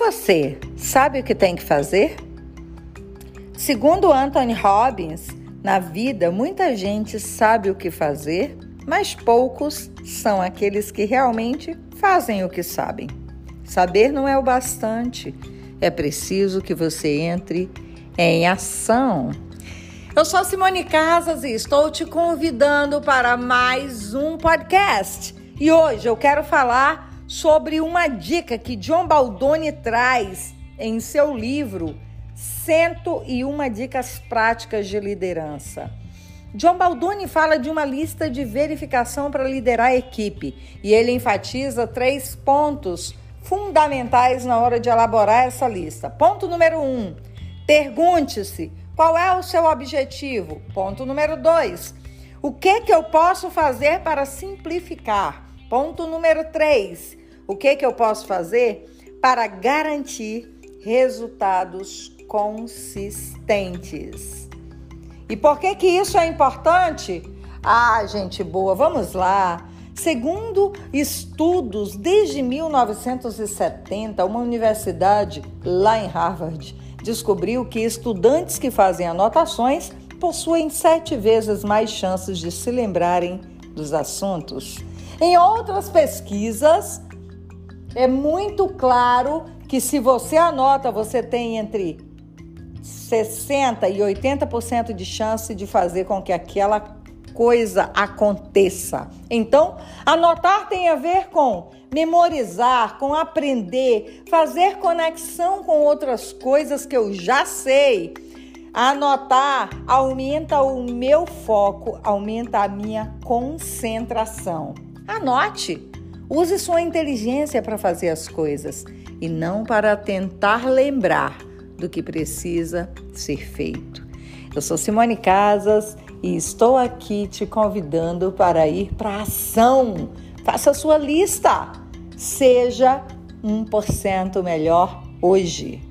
você sabe o que tem que fazer? Segundo Anthony Robbins, na vida muita gente sabe o que fazer, mas poucos são aqueles que realmente fazem o que sabem. Saber não é o bastante, é preciso que você entre em ação. Eu sou Simone Casas e estou te convidando para mais um podcast. E hoje eu quero falar sobre uma dica que John Baldoni traz em seu livro 101 Dicas Práticas de Liderança. John Baldoni fala de uma lista de verificação para liderar a equipe e ele enfatiza três pontos fundamentais na hora de elaborar essa lista. Ponto número um: pergunte-se qual é o seu objetivo. Ponto número dois: o que, que eu posso fazer para simplificar? Ponto número três: o que, que eu posso fazer para garantir resultados consistentes? E por que, que isso é importante? Ah, gente boa, vamos lá. Segundo estudos, desde 1970, uma universidade lá em Harvard descobriu que estudantes que fazem anotações possuem sete vezes mais chances de se lembrarem dos assuntos. Em outras pesquisas, é muito claro que se você anota, você tem entre 60 e 80% de chance de fazer com que aquela coisa aconteça. Então, anotar tem a ver com memorizar, com aprender, fazer conexão com outras coisas que eu já sei. Anotar aumenta o meu foco, aumenta a minha concentração. Anote. Use sua inteligência para fazer as coisas e não para tentar lembrar do que precisa ser feito. Eu sou Simone Casas e estou aqui te convidando para ir para a ação. Faça a sua lista. Seja 1% melhor hoje.